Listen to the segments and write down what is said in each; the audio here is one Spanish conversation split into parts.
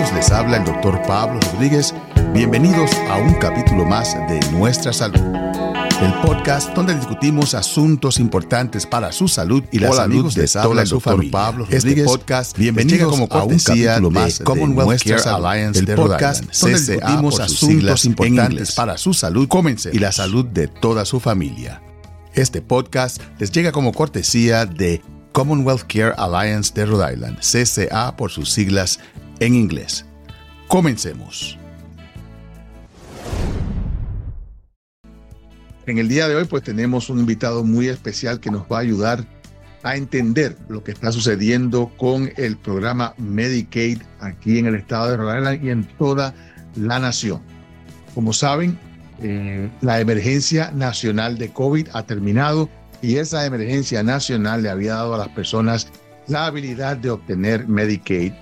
amigos, les habla el doctor Pablo Rodríguez. Bienvenidos a un capítulo más de Nuestra Salud, el podcast donde discutimos asuntos importantes para su salud y la salud de toda su familia. Pablo este Rodríguez, este podcast, bienvenidos como a un capítulo más de Commonwealth Care Alliance el podcast donde discutimos asuntos importantes para su salud y la salud de toda su familia. Este podcast les llega como cortesía de Commonwealth Care Alliance de Rhode Island, CCA por sus siglas en inglés. Comencemos. En el día de hoy pues tenemos un invitado muy especial que nos va a ayudar a entender lo que está sucediendo con el programa Medicaid aquí en el estado de Rhode Island y en toda la nación. Como saben, eh, la emergencia nacional de COVID ha terminado y esa emergencia nacional le había dado a las personas la habilidad de obtener Medicaid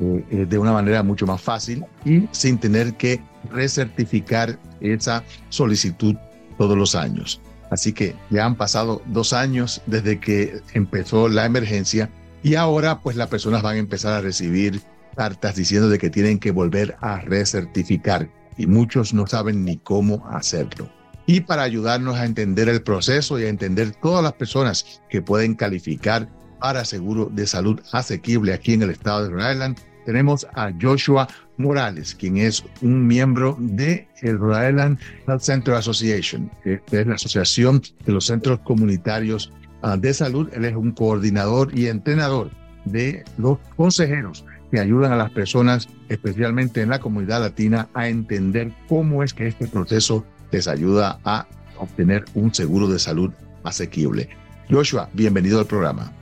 eh, de una manera mucho más fácil y sin tener que recertificar esa solicitud todos los años. Así que ya han pasado dos años desde que empezó la emergencia y ahora pues las personas van a empezar a recibir cartas diciendo de que tienen que volver a recertificar y muchos no saben ni cómo hacerlo y para ayudarnos a entender el proceso y a entender todas las personas que pueden calificar para seguro de salud asequible aquí en el estado de Rhode Island. Tenemos a Joshua Morales, quien es un miembro de el Rhode Island Health Center Association, que es la asociación de los centros comunitarios ah, de salud. Él es un coordinador y entrenador de los consejeros que ayudan a las personas, especialmente en la comunidad latina, a entender cómo es que este proceso les ayuda a obtener un seguro de salud asequible. Joshua, bienvenido al programa.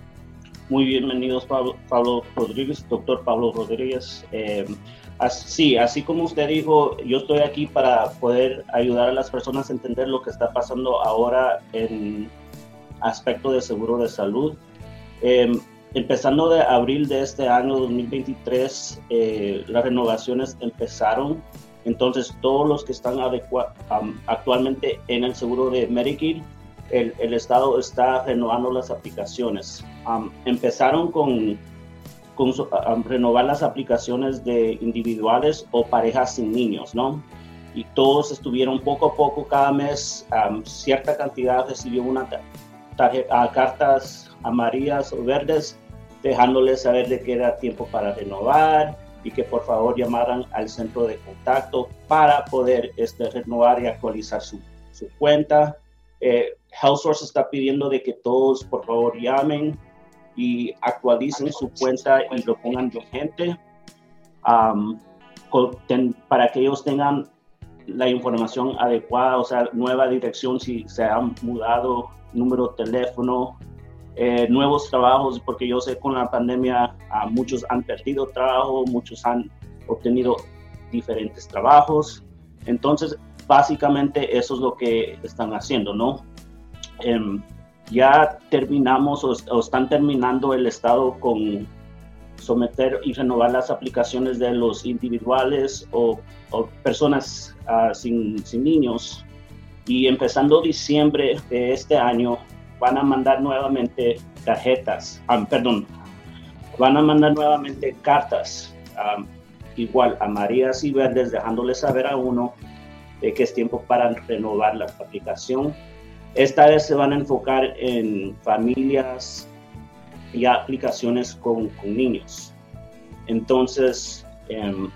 Muy bienvenidos, Pablo, Rodríguez, doctor Pablo Rodríguez. Eh, sí, así como usted dijo, yo estoy aquí para poder ayudar a las personas a entender lo que está pasando ahora en aspecto de seguro de salud. Eh, empezando de abril de este año 2023, eh, las renovaciones empezaron entonces, todos los que están actualmente en el seguro de Medicaid, el, Estado está renovando las aplicaciones. empezaron con, renovar las aplicaciones de individuales o parejas sin niños, ¿no? Y todos estuvieron poco a poco, cada mes, cierta cantidad recibió una tarjeta, cartas amarillas o verdes, dejándoles saber de que era tiempo para renovar y que por favor llamaran al centro de contacto para poder este, renovar y actualizar su, su cuenta. Eh, HealthSource está pidiendo de que todos por favor llamen y actualicen su cuenta y lo pongan vigente um, para que ellos tengan la información adecuada, o sea, nueva dirección si se han mudado, número de teléfono, eh, nuevos trabajos, porque yo sé con la pandemia a muchos han perdido trabajo, muchos han obtenido diferentes trabajos. Entonces, básicamente eso es lo que están haciendo, ¿no? Em, ya terminamos o, están terminando el Estado con someter y renovar las aplicaciones de los individuales o, personas ah, sin, sin niños. Y empezando diciembre de este año, van a mandar nuevamente tarjetas, ah, perdón, van a mandar nuevamente cartas, ah, igual amarillas y verdes, dejándoles saber a uno de que es tiempo para renovar la aplicación. Esta vez se van a enfocar en familias y aplicaciones con, niños. Entonces, em,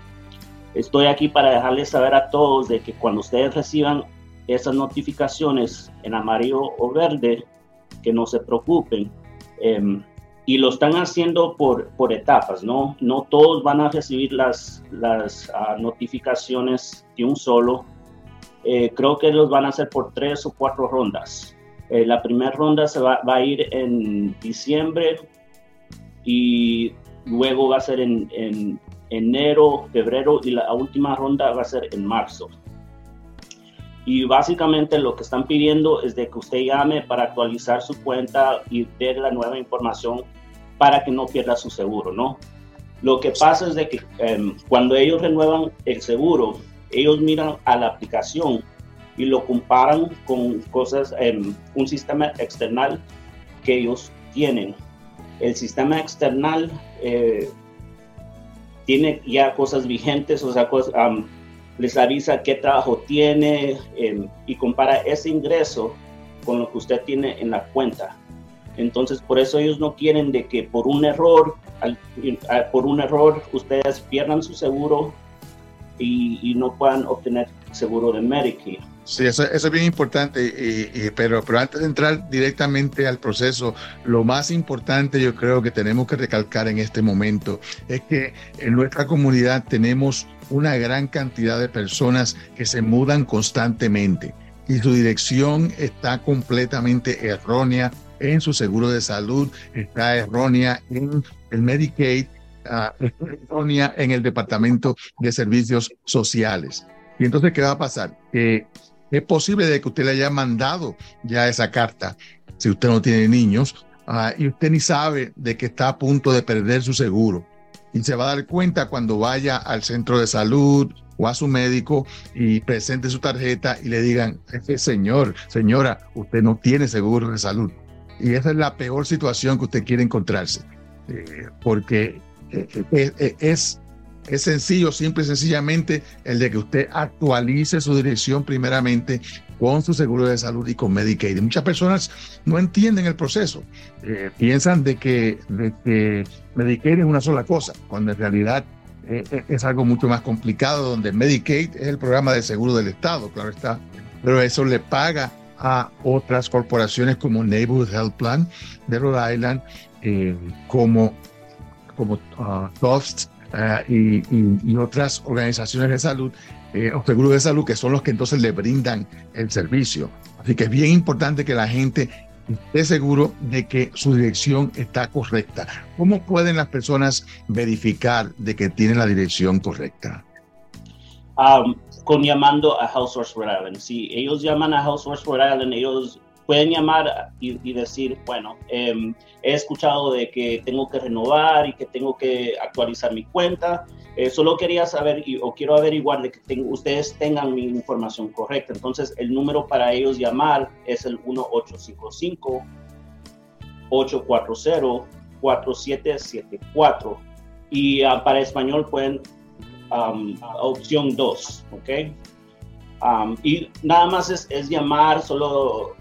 estoy aquí para dejarles saber a todos de que cuando ustedes reciban esas notificaciones en amarillo o verde, que no se preocupen. Em, y lo están haciendo por, por etapas, ¿no? No todos van a recibir las, las ah, notificaciones de un solo. Eh, creo que los van a hacer por tres o cuatro rondas. Eh, la primera ronda se va, va, a ir en diciembre y luego va a ser en, en enero, febrero y la última ronda va a ser en marzo. Y básicamente lo que están pidiendo es de que usted llame para actualizar su cuenta y ver la nueva información para que no pierda su seguro, ¿no? Lo que pasa es de que em, cuando ellos renuevan el seguro, ellos miran a la aplicación y lo comparan con cosas, en un sistema external que ellos tienen. El sistema external eh, tiene ya cosas vigentes, o sea, les avisa qué trabajo tiene em, y compara ese ingreso con lo que usted tiene en la cuenta. Entonces, por eso ellos no quieren de que por un error, por un error, ustedes pierdan su seguro y, no puedan obtener seguro de Medicaid. Sí, eso, es bien importante, pero, pero antes de entrar directamente al proceso, lo más importante yo creo que tenemos que recalcar en este momento es que en nuestra comunidad tenemos una gran cantidad de personas que se mudan constantemente y su dirección está completamente errónea en su seguro de salud, está errónea en el Medicaid, errónea en el Departamento de Servicios Sociales. Y entonces, ¿qué va a pasar? Es posible de que usted le haya mandado ya esa carta, si usted no tiene niños, uh, y usted ni sabe de que está a punto de perder su seguro. Y se va a dar cuenta cuando vaya al centro de salud o a su médico y presente su tarjeta y le digan, señor, señora, usted no tiene seguro de salud. Y esa es la peor situación que usted quiere encontrarse, eh, porque es, es sencillo, simple y sencillamente el de que usted actualice su dirección primeramente con su seguro de salud y con Medicaid. muchas personas no entienden el proceso, piensan de que, de que Medicaid es una sola cosa, cuando en realidad es algo mucho más complicado, donde Medicaid es el programa de seguro del Estado, claro está, pero eso le paga a otras corporaciones como Neighborhood Health Plan de Rhode Island, eh, como, como uh, Tufts uh, y, otras organizaciones de salud eh, o seguros de salud que son los que entonces le brindan el servicio. Así que es bien importante que la gente esté seguro de que su dirección está correcta. ¿Cómo pueden las personas verificar de que tienen la dirección correcta? Um, con llamando a Health Source Rhode Island. Si ellos llaman a Health Source Rhode Island, ellos pueden llamar y, decir, bueno, em, he escuchado de que tengo que renovar y que tengo que actualizar mi cuenta. Eh, solo quería saber y, o quiero averiguar de que ustedes tengan mi información correcta. Entonces, el número para ellos llamar es el 1855 840 4774 y uh, para español pueden Um, opción 2, ¿ok? Y nada más es, es, llamar, solo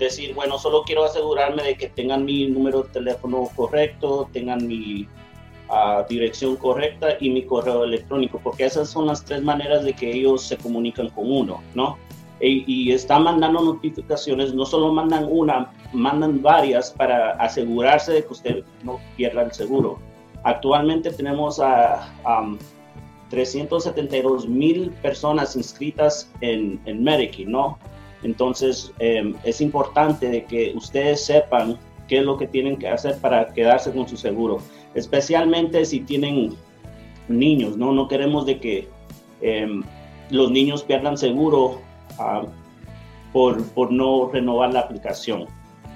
decir, bueno, solo quiero asegurarme de que tengan mi número de teléfono correcto, tengan mi uh, dirección correcta y mi correo electrónico, porque esas son las tres maneras de que ellos se comunican con uno, ¿no? Y, y están mandando notificaciones, no solo mandan una, mandan varias para asegurarse de que usted no pierda el seguro. Actualmente tenemos a, um, 372 mil personas inscritas en, en Medicaid, ¿no? Entonces, em, es importante de que ustedes sepan qué es lo que tienen que hacer para quedarse con su seguro, especialmente si tienen niños, ¿no? No queremos de que em, los niños pierdan seguro ah, por, por no renovar la aplicación.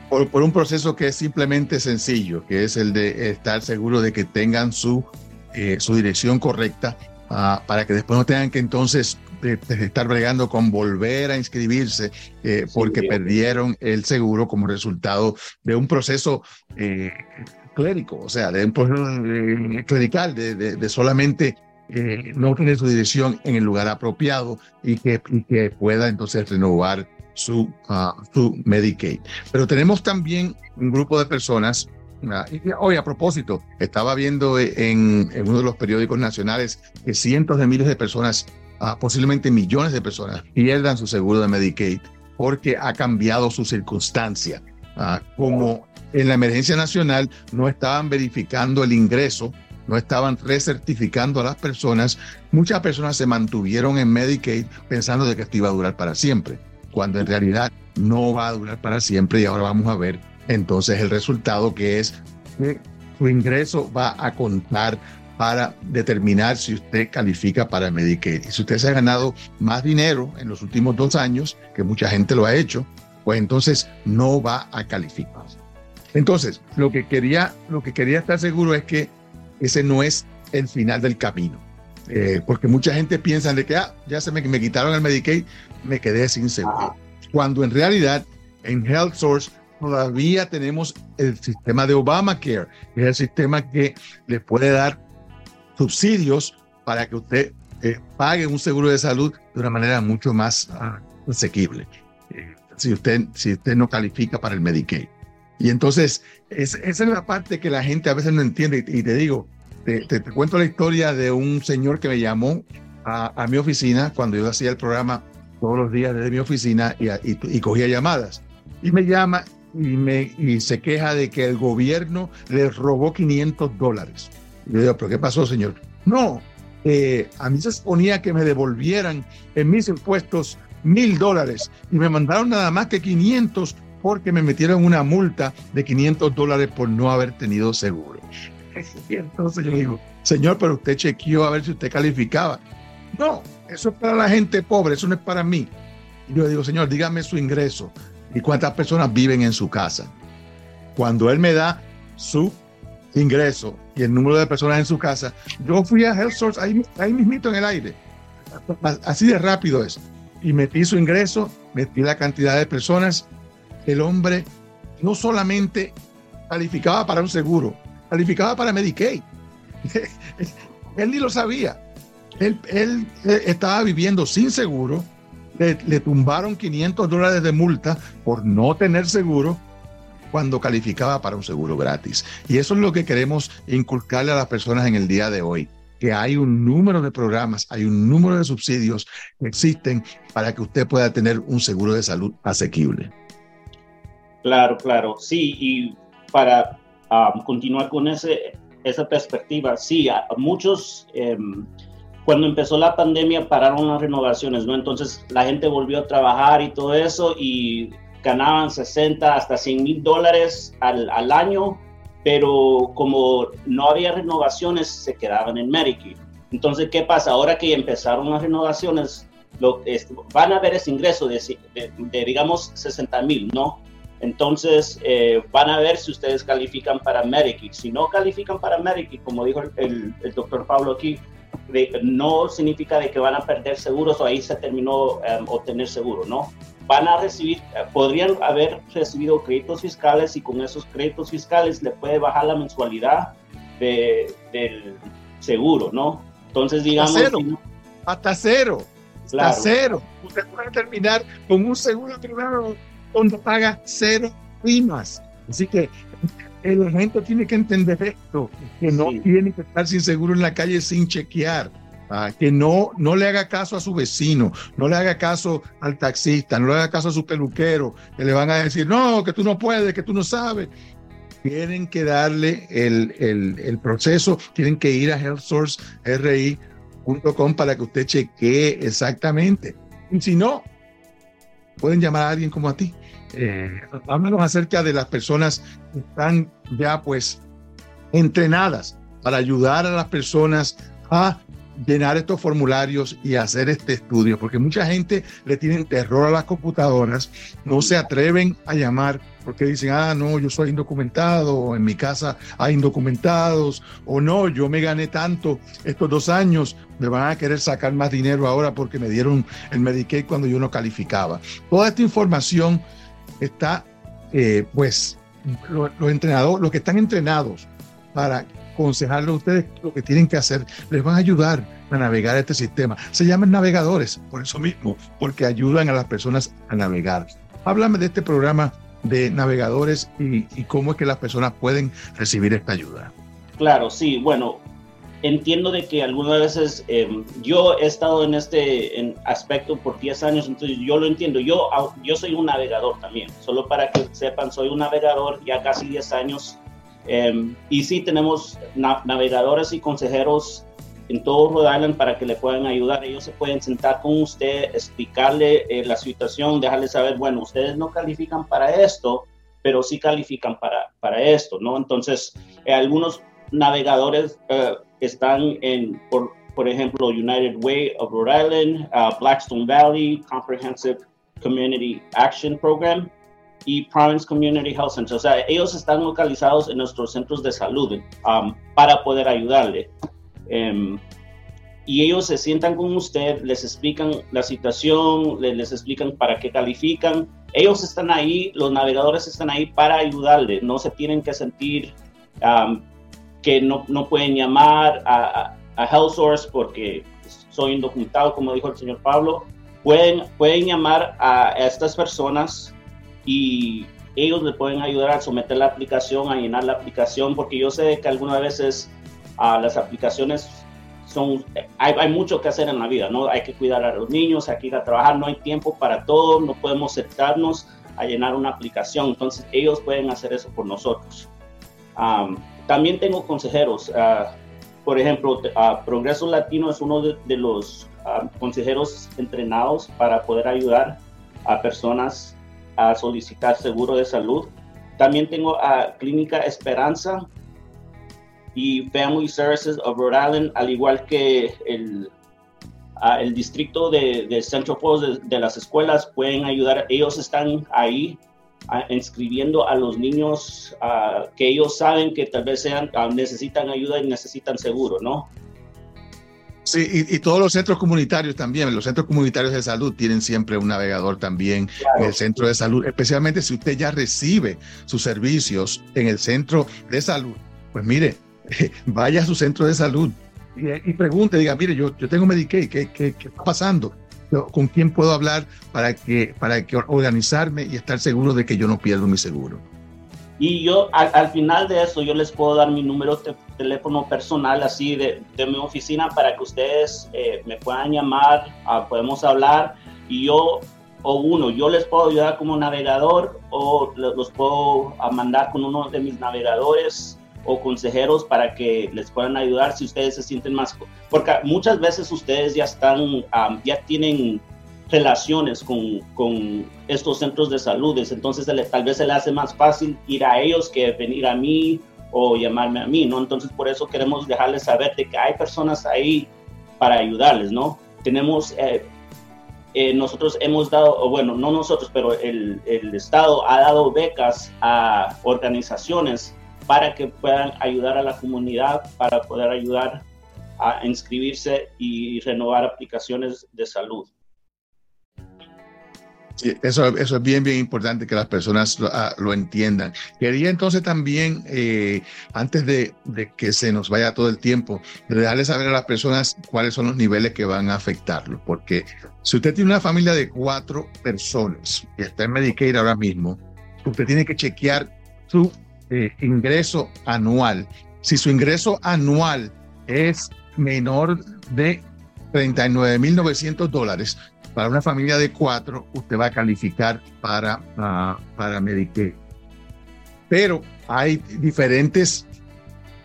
Por, por, un proceso que es simplemente sencillo, que es el de estar seguro de que tengan su, eh, su dirección correcta Ah, para que después no tengan que entonces estar bregando con volver a inscribirse eh, porque perdieron el seguro como resultado de un proceso eh, clérico, o sea, de un proceso eh, clerical, de, solamente no tener su dirección en el lugar apropiado y que, que pueda entonces renovar su, ah, su Medicaid. Pero tenemos también un grupo de personas Hoy, a propósito, estaba viendo en, uno de los periódicos nacionales que cientos de miles de personas, posiblemente millones de personas, pierdan su seguro de Medicaid porque ha cambiado su circunstancia. Ah, como en la emergencia nacional no estaban verificando el ingreso, no estaban recertificando a las personas, muchas personas se mantuvieron en Medicaid pensando de que esto iba a durar para siempre, cuando en realidad no va a durar para siempre y ahora vamos a ver entonces el resultado que es que su ingreso va a contar para determinar si usted califica para Medicaid. Y si usted se ha ganado más dinero en los últimos dos años, que mucha gente lo ha hecho, pues entonces no va a calificar. Entonces, lo que quería, lo que quería estar seguro es que ese no es el final del camino. Eh, porque mucha gente piensa de que ah, ya se me, me quitaron el Medicaid, me quedé sin seguro. Cuando en realidad en Health Source todavía tenemos el sistema de Obamacare, que es el sistema que le puede dar subsidios para que usted eh, pague un seguro de salud de una manera mucho más ah, asequible. Eh, si, usted, si usted no califica para el Medicaid. Y entonces, esa es la parte que la gente a veces no entiende. Y, te digo, te, cuento la historia de un señor que me llamó a, mi oficina cuando yo hacía el programa todos los días desde mi oficina y, y, cogía llamadas. Y me llama y, me, y se queja de que el gobierno le robó 500 dólares. Y yo digo, ¿pero qué pasó, señor? No, eh, a mí se suponía que me devolvieran en mis impuestos mil dólares y me mandaron nada más que 500 porque me metieron una multa de 500 dólares por no haber tenido seguro. Y entonces yo digo, señor, pero usted chequeó a ver si usted calificaba. No, eso es para la gente pobre, eso no es para mí. Y yo digo, señor, dígame su ingreso y cuántas personas viven en su casa. Cuando él me da su ingreso y el número de personas en su casa, yo fui a Health Source ahí, ahí mismito en el aire. Así de rápido es. Y metí su ingreso, metí la cantidad de personas el hombre no solamente calificaba para un seguro, calificaba para Medicaid. él ni lo sabía. Él, estaba viviendo sin seguro, le, le, tumbaron 500 dólares de multa por no tener seguro cuando calificaba para un seguro gratis. Y eso es lo que queremos inculcarle a las personas en el día de hoy que hay un número de programas, hay un número de subsidios que existen para que usted pueda tener un seguro de salud asequible. Claro, claro, sí, y para um, continuar con ese, esa perspectiva, sí, a, muchos, em, cuando empezó la pandemia pararon las renovaciones, ¿no? Entonces la gente volvió a trabajar y todo eso y ganaban 60 hasta 100 mil dólares al, al año, pero como no había renovaciones, se quedaban en Medicaid. Entonces, ¿qué pasa? Ahora que empezaron las renovaciones, lo, van a ver ese ingreso de, de, de digamos, 60 mil, ¿no? Entonces, eh, van a ver si ustedes califican para Medicaid. Si no califican para Medicaid, como dijo el, doctor Pablo aquí, no significa de que van a perder seguros o ahí se terminó um, obtener seguro, ¿no? Van a recibir, eh, podrían haber recibido créditos fiscales y con esos créditos fiscales le puede bajar la mensualidad del seguro, ¿no? Entonces, digamos... Hasta cero. hasta cero. Hasta cero. Usted puede terminar con un seguro privado donde paga cero primas. Así que el gente tiene que entender esto, que no tiene que estar sin seguro en la calle sin chequear. Que no, no le haga caso a su vecino, no le haga caso al taxista, no le haga caso a su peluquero, que le van a decir, no, que tú no puedes, que tú no sabes. Tienen que darle el, el, el proceso, tienen que ir a healthsourceri.com para que usted chequee exactamente. Y si no, pueden llamar a alguien como a ti eh, háblanos acerca de las personas que están ya pues entrenadas para ayudar a las personas a llenar estos formularios y hacer este estudio, porque mucha gente le tiene terror a las computadoras, no se atreven a llamar porque dicen, ah, no, yo soy indocumentado, o en mi casa hay indocumentados, o no, yo me gané tanto estos dos años, me van a querer sacar más dinero ahora porque me dieron el Medicaid cuando yo no calificaba. Toda esta información está, eh, pues, los entrenadores, los que están entrenados para aconsejarle a ustedes lo que tienen que hacer, les van a ayudar a navegar este sistema. Se llaman navegadores, por eso mismo, porque ayudan a las personas a navegar. Háblame de este programa de navegadores y, y cómo es que las personas pueden recibir esta ayuda. Claro, sí, bueno, entiendo de que algunas veces em, yo he estado en este aspecto por 10 años, entonces yo lo entiendo. Yo, yo soy un navegador también, solo para que sepan, soy un navegador ya casi 10 años. Em, y sí tenemos navegadores y consejeros en todo Rhode Island para que le puedan ayudar. Ellos se pueden sentar con usted, explicarle eh, la situación, dejarle saber, bueno, ustedes no califican para esto, pero sí califican para, para esto, ¿no? Entonces, eh, algunos navegadores eh, están en, por, por, ejemplo, United Way of Rhode Island, uh, Blackstone Valley Comprehensive Community Action Program y Province Community Health Center. O sea, ellos están localizados en nuestros centros de salud um, para poder ayudarle. Um, y ellos se sientan con usted, les explican la situación, les, les, explican para qué califican. Ellos están ahí, los navegadores están ahí para ayudarle, no se tienen que sentir um, que no, no pueden llamar a, a Health Source porque soy indocumentado, como dijo el señor Pablo, pueden, pueden llamar a estas personas y ellos le pueden ayudar a someter la aplicación, a llenar la aplicación, porque yo sé que algunas veces uh, las aplicaciones son, hay, hay, mucho que hacer en la vida, ¿no? Hay que cuidar a los niños, hay que ir a trabajar, no hay tiempo para todo, no podemos sentarnos a llenar una aplicación, entonces ellos pueden hacer eso por nosotros. Um, también tengo consejeros, uh, por ejemplo, uh, Progreso Latino es uno de, de los consejeros entrenados para poder ayudar a personas a solicitar seguro de salud. También tengo a Clínica Esperanza y Family Services of Rhode Island, al igual que el, el distrito de, de Central Falls de, las escuelas, pueden ayudar. Ellos están ahí inscribiendo a los niños que ellos saben que tal vez sean, necesitan ayuda y necesitan seguro, ¿no? Sí, y, todos los centros comunitarios también, los centros comunitarios de salud tienen siempre un navegador también en el centro de salud, especialmente si usted ya recibe sus servicios en el centro de salud. Pues mire, vaya a su centro de salud y, pregunte, diga, mire, yo, yo tengo Medicaid, ¿qué, qué, qué está pasando? ¿Con quién puedo hablar para que, para que organizarme y estar seguro de que yo no pierdo mi seguro? Y yo al, final de eso, yo les puedo dar mi número de teléfono personal así de, de mi oficina para que ustedes eh, me puedan llamar, uh, podemos hablar. Y yo o uno, yo les puedo ayudar como navegador o los puedo mandar con uno de mis navegadores o consejeros para que les puedan ayudar si ustedes se sienten más, porque muchas veces ustedes ya están, um, ya tienen relaciones con, con, estos centros de salud, entonces tal vez se le hace más fácil ir a ellos que venir a mí o llamarme a mí, ¿no? Entonces por eso queremos dejarles saber de que hay personas ahí para ayudarles, ¿no? Tenemos, eh, eh, nosotros hemos dado, bueno, no nosotros, pero el, el Estado ha dado becas a organizaciones para que puedan ayudar a la comunidad, para poder ayudar a inscribirse y renovar aplicaciones de salud. Sí, eso, eso es bien, bien importante que las personas lo, ah, entiendan. Quería entonces también, eh, antes de, que se nos vaya todo el tiempo, dejarles saber a las personas cuáles son los niveles que van a afectarlo. Porque si usted tiene una familia de cuatro personas y está en Medicaid ahora mismo, usted tiene que chequear su eh, ingreso anual. Si su ingreso anual es menor de 39.900 dólares, para una familia de cuatro, usted va a calificar para, uh, para Medicaid. Pero hay diferentes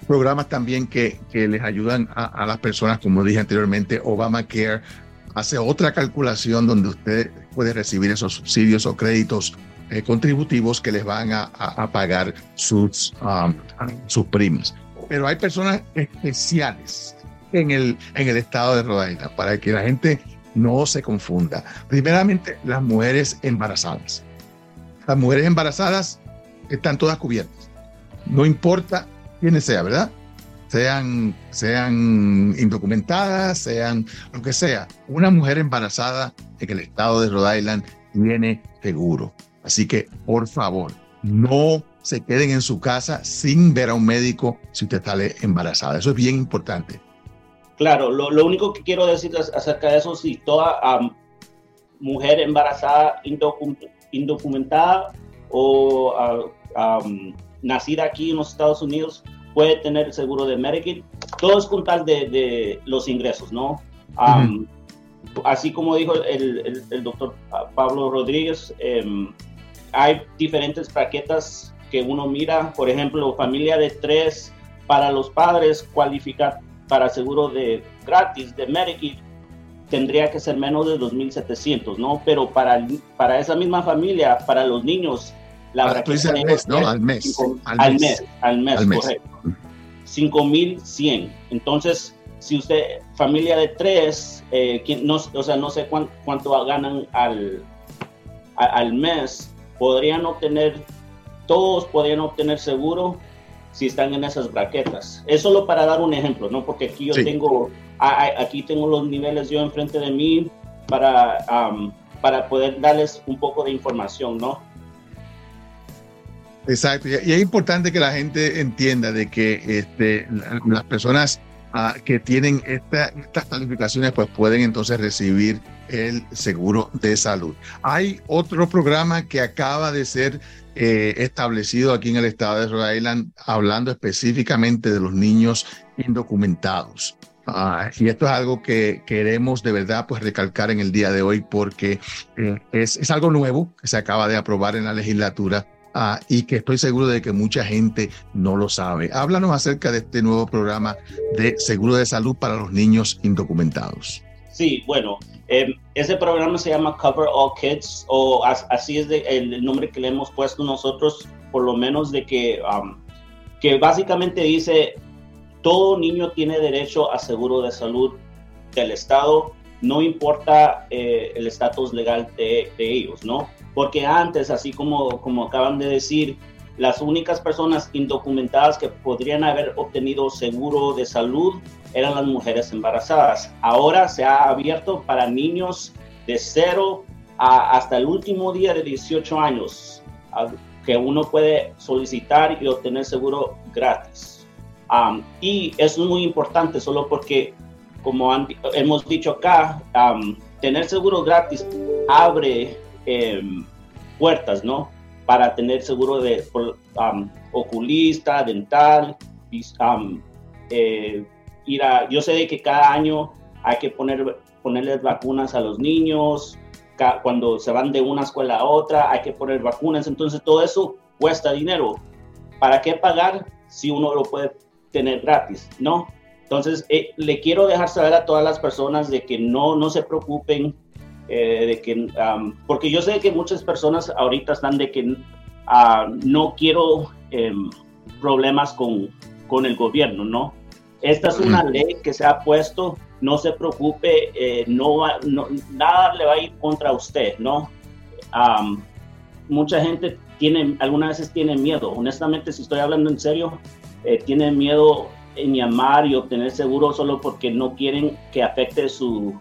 programas también que, que les ayudan a, las personas, como dije anteriormente, Obamacare hace otra calculación donde usted puede recibir esos subsidios o créditos eh, contributivos que les van a, pagar sus, um, sus primas. Pero hay personas especiales en el, en el estado de Rhode para que la gente no se confunda. Primeramente, las mujeres embarazadas. Las mujeres embarazadas están todas cubiertas. No importa quiénes sea, ¿verdad? Sean, sean indocumentadas, sean lo que sea. Una mujer embarazada en el estado de Rhode Island tiene seguro. Así que, por favor, no se queden en su casa sin ver a un médico si usted está embarazada. Eso es bien importante. Claro, lo, lo, único que quiero decir acerca de eso, si toda mujer embarazada indocumentada o nacida aquí en los Estados Unidos puede tener seguro de Medicaid, todo es con tal de, de los ingresos, ¿no? Así como dijo el, el, doctor Pablo Rodríguez, em, hay diferentes paquetas que uno mira, por ejemplo, familia de tres para los padres cualificar para seguro de gratis de Medicaid tendría que ser menos de 2.700, ¿no? Pero para, para esa misma familia, para los niños, la verdad al mes, ¿no? Al mes. al, mes. al mes, al mes, correcto. 5.100. Entonces, si usted, familia de tres, eh, no, o sea, no sé cuánto, cuánto ganan al, al mes, podrían obtener, todos podrían obtener seguro si están en esas braquetas. Es solo para dar un ejemplo, ¿no? Porque aquí yo tengo, aquí tengo los niveles yo enfrente de mí para, para poder darles un poco de información, ¿no? Exacto, y es importante que la gente entienda de que este, las personas ah, que tienen estas calificaciones, pues pueden entonces recibir el seguro de salud. Hay otro programa que acaba de ser eh, establecido aquí en el estado de Rhode Island, hablando específicamente de los niños indocumentados. Ah, y esto es algo que queremos de verdad pues recalcar en el día de hoy porque eh, es, es, algo nuevo que se acaba de aprobar en la legislatura ah, y que estoy seguro de que mucha gente no lo sabe. Háblanos acerca de este nuevo programa de seguro de salud para los niños indocumentados. Sí, bueno, eh, ese programa se llama Cover All Kids o así es el, nombre que le hemos puesto nosotros, por lo menos de que, que básicamente dice todo niño tiene derecho a seguro de salud del Estado, no importa eh, el estatus legal de, ellos, ¿no? Porque antes, así como, como acaban de decir, las únicas personas indocumentadas que podrían haber obtenido seguro de salud eran las mujeres embarazadas. Ahora se ha abierto para niños de 0 hasta el último día de 18 años, que uno puede solicitar y obtener seguro gratis y es muy importante solo porque, como hemos dicho acá, tener seguro gratis abre em, puertas, ¿no? Para tener seguro de oculista, dental, eh, ir yo sé que cada año hay que poner, ponerles vacunas a los niños, cuando se van de una escuela a otra hay que poner vacunas, entonces todo eso cuesta dinero. ¿Para qué pagar si uno lo puede tener gratis, ¿no? Entonces, eh, le quiero dejar saber a todas las personas de que no, no se preocupen, eh, de que, porque yo sé que muchas personas ahorita están de que ah, no quiero em, problemas con, con el gobierno, ¿no? Esta es una ley que se ha puesto, no se preocupe, eh, no, no, nada le va a ir contra usted, ¿no? mucha gente tiene, algunas veces tiene miedo, honestamente, si estoy hablando en serio, eh, tienen miedo en llamar y obtener seguro solo porque no quieren que afecte su,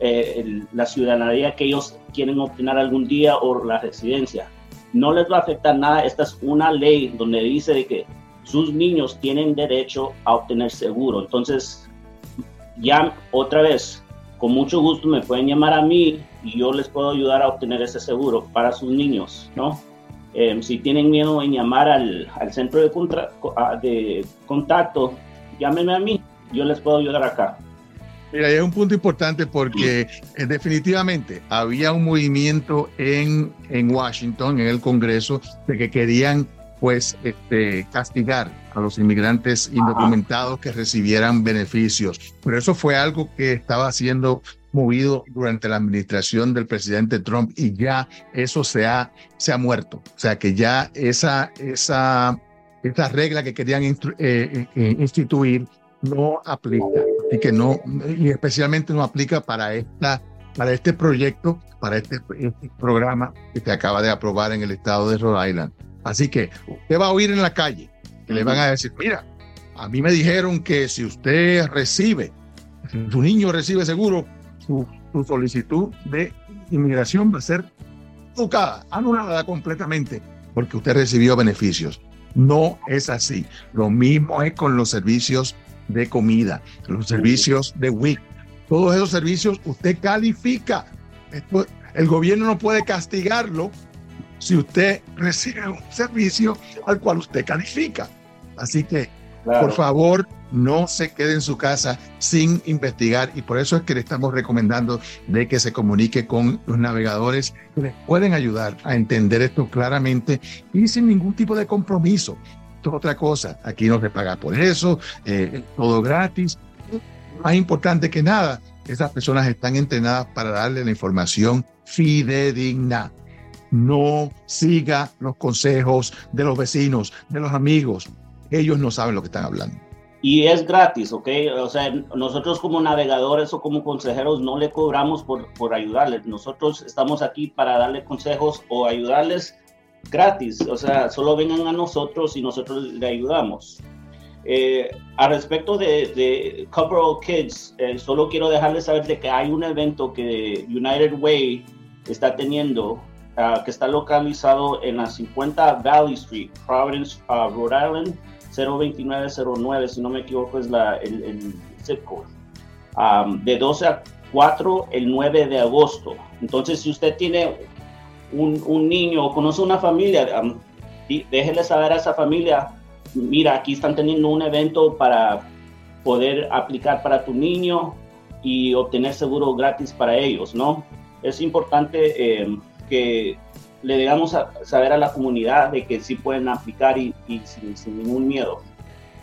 eh, la ciudadanía que ellos quieren obtener algún día o la residencia. No les va a afectar nada. Esta es una ley donde dice de que sus niños tienen derecho a obtener seguro. Entonces, ya otra vez, con mucho gusto me pueden llamar a mí y yo les puedo ayudar a obtener ese seguro para sus niños, ¿no? Em, si tienen miedo en llamar al, al centro de, de, contacto, llámenme a mí, yo les puedo ayudar acá. Mira, es un punto importante porque eh, definitivamente había un movimiento en, en Washington, en el Congreso, de que querían pues este, castigar a los inmigrantes indocumentados que recibieran beneficios. Pero eso fue algo que estaba haciendo movido durante la administración del presidente Trump y ya eso se ha, se ha muerto. O sea que ya esa, esa, esa regla que querían eh, eh, instituir no aplica. Así que no, y especialmente no aplica para, esta, para este proyecto, para este, este programa que se acaba de aprobar en el estado de Rhode Island. Así que usted va a oír en la calle que le van a decir, mira, a mí me dijeron que si usted recibe, su niño recibe seguro, su, solicitud de inmigración va a ser tocada, anulada completamente, porque usted recibió beneficios. No es así. Lo mismo es con los servicios de comida, los servicios de WIC. Todos esos servicios usted califica. el gobierno no puede castigarlo si usted recibe un servicio al cual usted califica. Así que, por favor, no se quede en su casa sin investigar y por eso es que le estamos recomendando de que se comunique con los navegadores que les pueden ayudar a entender esto claramente y sin ningún tipo de compromiso. Es otra cosa, aquí no se paga por eso, eh, todo gratis. Más importante que nada, esas personas están entrenadas para darle la información fidedigna. No siga los consejos de los vecinos, de los amigos. Ellos no saben lo que están hablando y es gratis, ¿ok? O sea, nosotros como navegadores o como consejeros no le cobramos por, por ayudarles. Nosotros estamos aquí para darle consejos o ayudarles gratis. O sea, solo vengan a nosotros y nosotros le ayudamos. Eh, a respecto de, de Cover All Kids, eh, solo quiero dejarles saber de que hay un evento que United Way está teniendo, uh, que está localizado en la 50 Valley Street, Providence, uh, Rhode Island 02909, si no me equivoco, es la, el, el zip code. Um, de 12 a 4 el 9 de agosto. Entonces, si usted tiene un, un niño o conoce una familia, um, déjele saber a esa familia, mira, aquí están teniendo un evento para poder aplicar para tu niño y obtener seguro gratis para ellos, ¿no? Es importante eh, que le digamos a saber a la comunidad de que sí pueden aplicar y, sin, ningún miedo.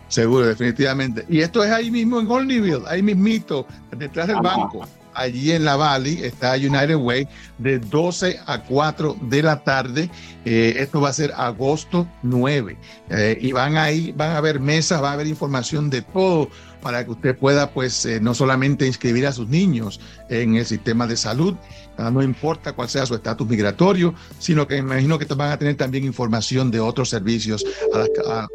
Seguro, definitivamente. Y esto es ahí mismo en Olneyville, ahí mismito, detrás del banco allí en la Valley, está United Way, de 12 a 4 de la tarde. Eh, esto va a ser agosto 9. Eh, y van ahí, van a haber mesas, va a haber información de todo para que usted pueda, pues, eh, no solamente inscribir a sus niños en el sistema de salud, ah, no importa cuál sea su estatus migratorio, sino que imagino que van a tener también información de otros servicios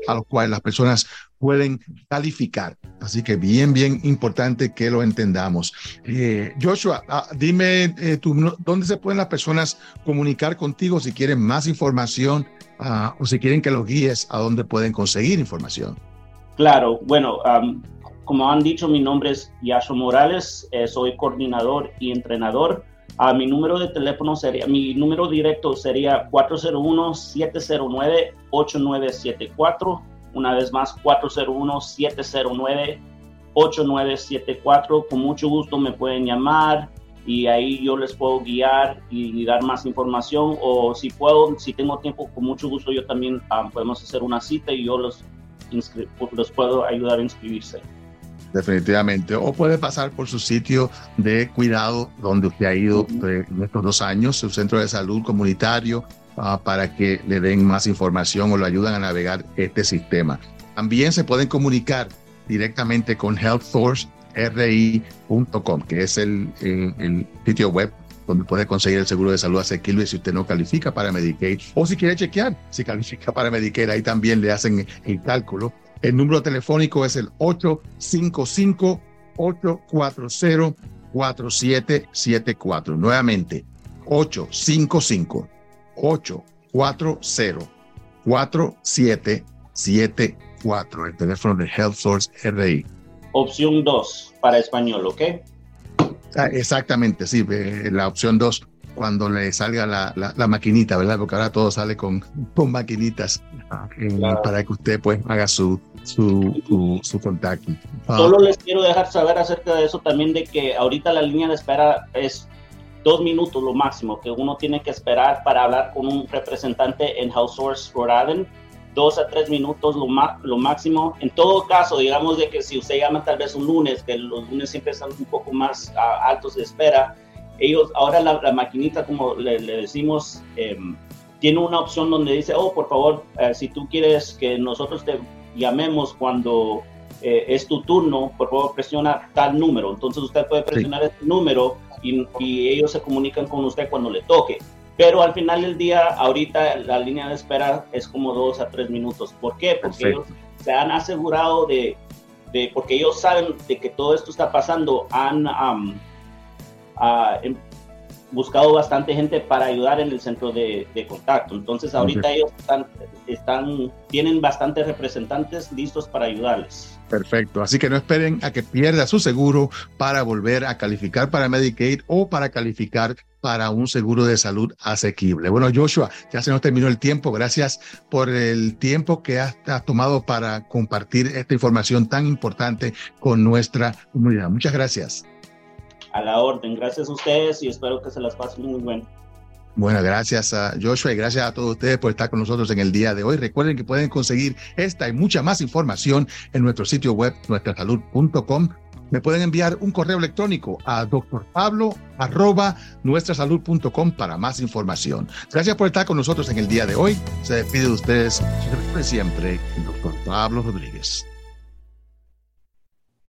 a los cuales las personas pueden calificar. Así que bien, bien importante que lo entendamos. Eh, Joshua, ah, dime eh, dónde se pueden las personas comunicar contigo si quieren más información ah, o si quieren que los guíes a dónde pueden conseguir información. Claro, bueno, como han dicho, mi nombre es Yasho Morales, eh, soy coordinador y entrenador. Uh, mi número de teléfono sería, mi número directo sería 401-709-8974 una vez más, 401-709-8974. Con mucho gusto me pueden llamar y ahí yo les puedo guiar y dar más información. O si puedo, si tengo tiempo, con mucho gusto yo también ah, podemos hacer una cita y yo los, los puedo ayudar a inscribirse. Definitivamente. O puede pasar por su sitio de cuidado donde usted ha ido en estos dos años, su centro de salud comunitario, Ah, para que le den más información o lo ayudan a navegar este sistema. También se pueden comunicar directamente con healthsourceri.com, que es el, el, sitio web donde puede conseguir el seguro de salud asequible si usted no califica para Medicaid o si quiere chequear si califica para Medicaid, ahí también le hacen el cálculo. El número telefónico es el 855-840-4774. Nuevamente, 855 840 4774, el teléfono de Health Source RI. Opción 2 para español, ¿ok? Ah, exactamente, sí, la opción 2 cuando le salga la, la, maquinita, ¿verdad? Porque ahora todo sale con, con maquinitas eh, para que usted pues haga su, su, su, contacto. Ah. Solo les quiero dejar saber acerca de eso también, de que ahorita la línea de espera es dos minutos lo máximo que uno tiene que esperar para hablar con un representante en House Source Rhode Dos a tres minutos lo, lo máximo. En todo caso, digamos de que si usted llama tal vez un lunes, que los lunes siempre están un poco más altos de espera, ellos, ahora la, maquinita, como le, decimos, em, tiene una opción donde dice, oh, por favor, eh, si tú quieres que nosotros te llamemos cuando eh, es tu turno, por favor presiona tal número. Entonces usted puede presionar ese número y, ellos se comunican con usted cuando le toque. Pero al final del día, ahorita la línea de espera es como dos a tres minutos. ¿Por qué? Porque ellos se han asegurado de, de, porque ellos saben de que todo esto está pasando, han em, buscado bastante gente para ayudar en el centro de, contacto. Entonces ahorita ellos están, están, tienen bastantes representantes listos para ayudarles. Perfecto. Así que no esperen a que pierda su seguro para volver a calificar para Medicaid o para calificar para un seguro de salud asequible. Bueno, Joshua, ya se nos terminó el tiempo. Gracias por el tiempo que has, tomado para compartir esta información tan importante con nuestra comunidad. Muchas gracias. A la orden. Gracias a ustedes y espero que se las pasen muy bien. Bueno, gracias a Joshua y gracias a todos ustedes por estar con nosotros en el día de hoy. Recuerden que pueden conseguir esta y mucha más información en nuestro sitio web, nuestrasalud.com. Me pueden enviar un correo electrónico a drpablo.nuestrasalud.com para más información. Gracias por estar con nosotros en el día de hoy. Se despide de ustedes siempre, doctor Pablo Rodríguez.